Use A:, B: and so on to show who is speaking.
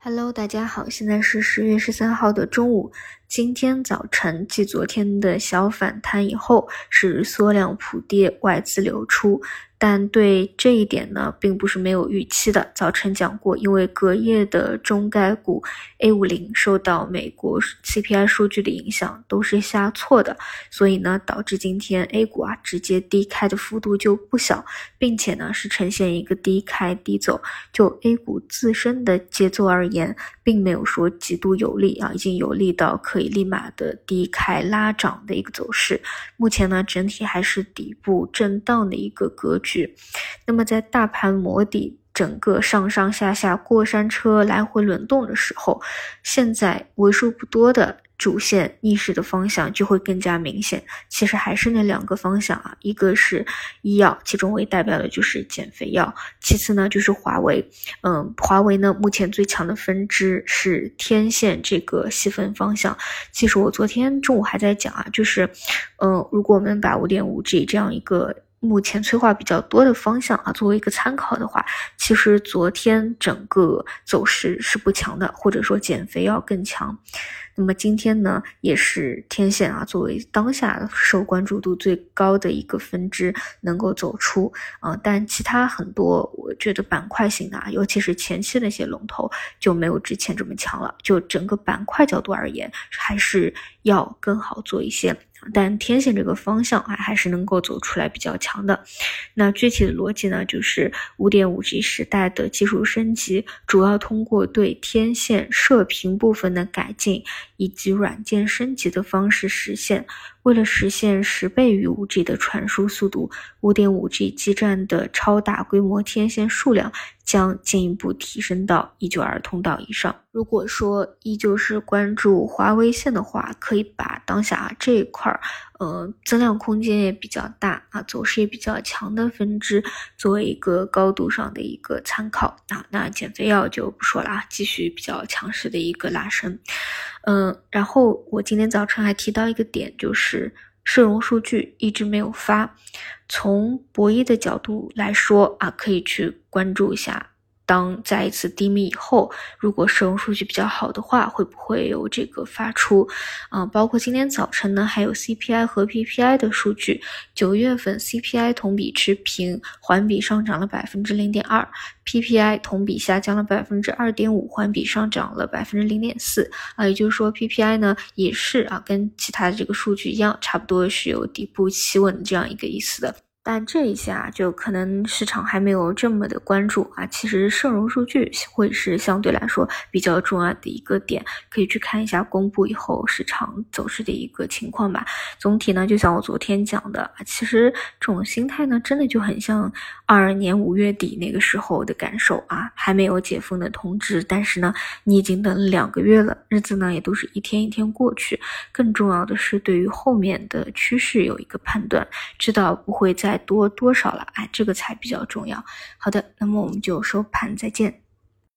A: Hello，大家好，现在是十月十三号的中午。今天早晨继昨天的小反弹以后，是缩量普跌，外资流出。但对这一点呢，并不是没有预期的。早晨讲过，因为隔夜的中概股 A 五零受到美国 CPI 数据的影响，都是下挫的，所以呢，导致今天 A 股啊直接低开的幅度就不小，并且呢是呈现一个低开低走。就 A 股自身的节奏而言，并没有说极度有利啊，已经有利到可以立马的低开拉涨的一个走势。目前呢，整体还是底部震荡的一个格局。去那么，在大盘磨底、整个上上下下过山车来回轮动的时候，现在为数不多的主线逆势的方向就会更加明显。其实还是那两个方向啊，一个是医药，其中为代表的就是减肥药；其次呢就是华为。嗯，华为呢目前最强的分支是天线这个细分方向。其实我昨天中午还在讲啊，就是，嗯，如果我们把五点五 G 这样一个。目前催化比较多的方向啊，作为一个参考的话，其实昨天整个走势是不强的，或者说减肥要更强。那么今天呢，也是天线啊，作为当下受关注度最高的一个分支，能够走出啊。但其他很多，我觉得板块型的，尤其是前期那些龙头，就没有之前这么强了。就整个板块角度而言，还是要更好做一些。但天线这个方向啊，还是能够走出来比较强的。那具体的逻辑呢，就是五点五 G 时代的技术升级，主要通过对天线射频部分的改进以及软件升级的方式实现。为了实现十倍于五 G 的传输速度，五点五 G 基站的超大规模天线数量将进一步提升到一九二通道以上。如果说依旧是关注华为线的话，可以把当下这一块儿，呃，增量空间也比较大啊，走势也比较强的分支作为一个高度上的一个参考啊。那减肥药就不说了啊，继续比较强势的一个拉升。嗯，然后我今天早晨还提到一个点，就是社融数据一直没有发，从博弈的角度来说啊，可以去关注一下。当再一次低迷以后，如果社融数据比较好的话，会不会有这个发出？啊，包括今天早晨呢，还有 CPI 和 PPI 的数据。九月份 CPI 同比持平，环比上涨了百分之零点二；PPI 同比下降了百分之二点五，环比上涨了百分之零点四。啊，也就是说 PPI 呢也是啊，跟其他的这个数据一样，差不多是有底部企稳这样一个意思的。但这一下就可能市场还没有这么的关注啊。其实社融数据会是相对来说比较重要的一个点，可以去看一下公布以后市场走势的一个情况吧。总体呢，就像我昨天讲的，其实这种心态呢，真的就很像二二年五月底那个时候的感受啊。还没有解封的通知，但是呢，你已经等了两个月了，日子呢也都是一天一天过去。更重要的是，对于后面的趋势有一个判断，知道不会再。多多少了？哎，这个才比较重要。好的，那么我们就收盘再见。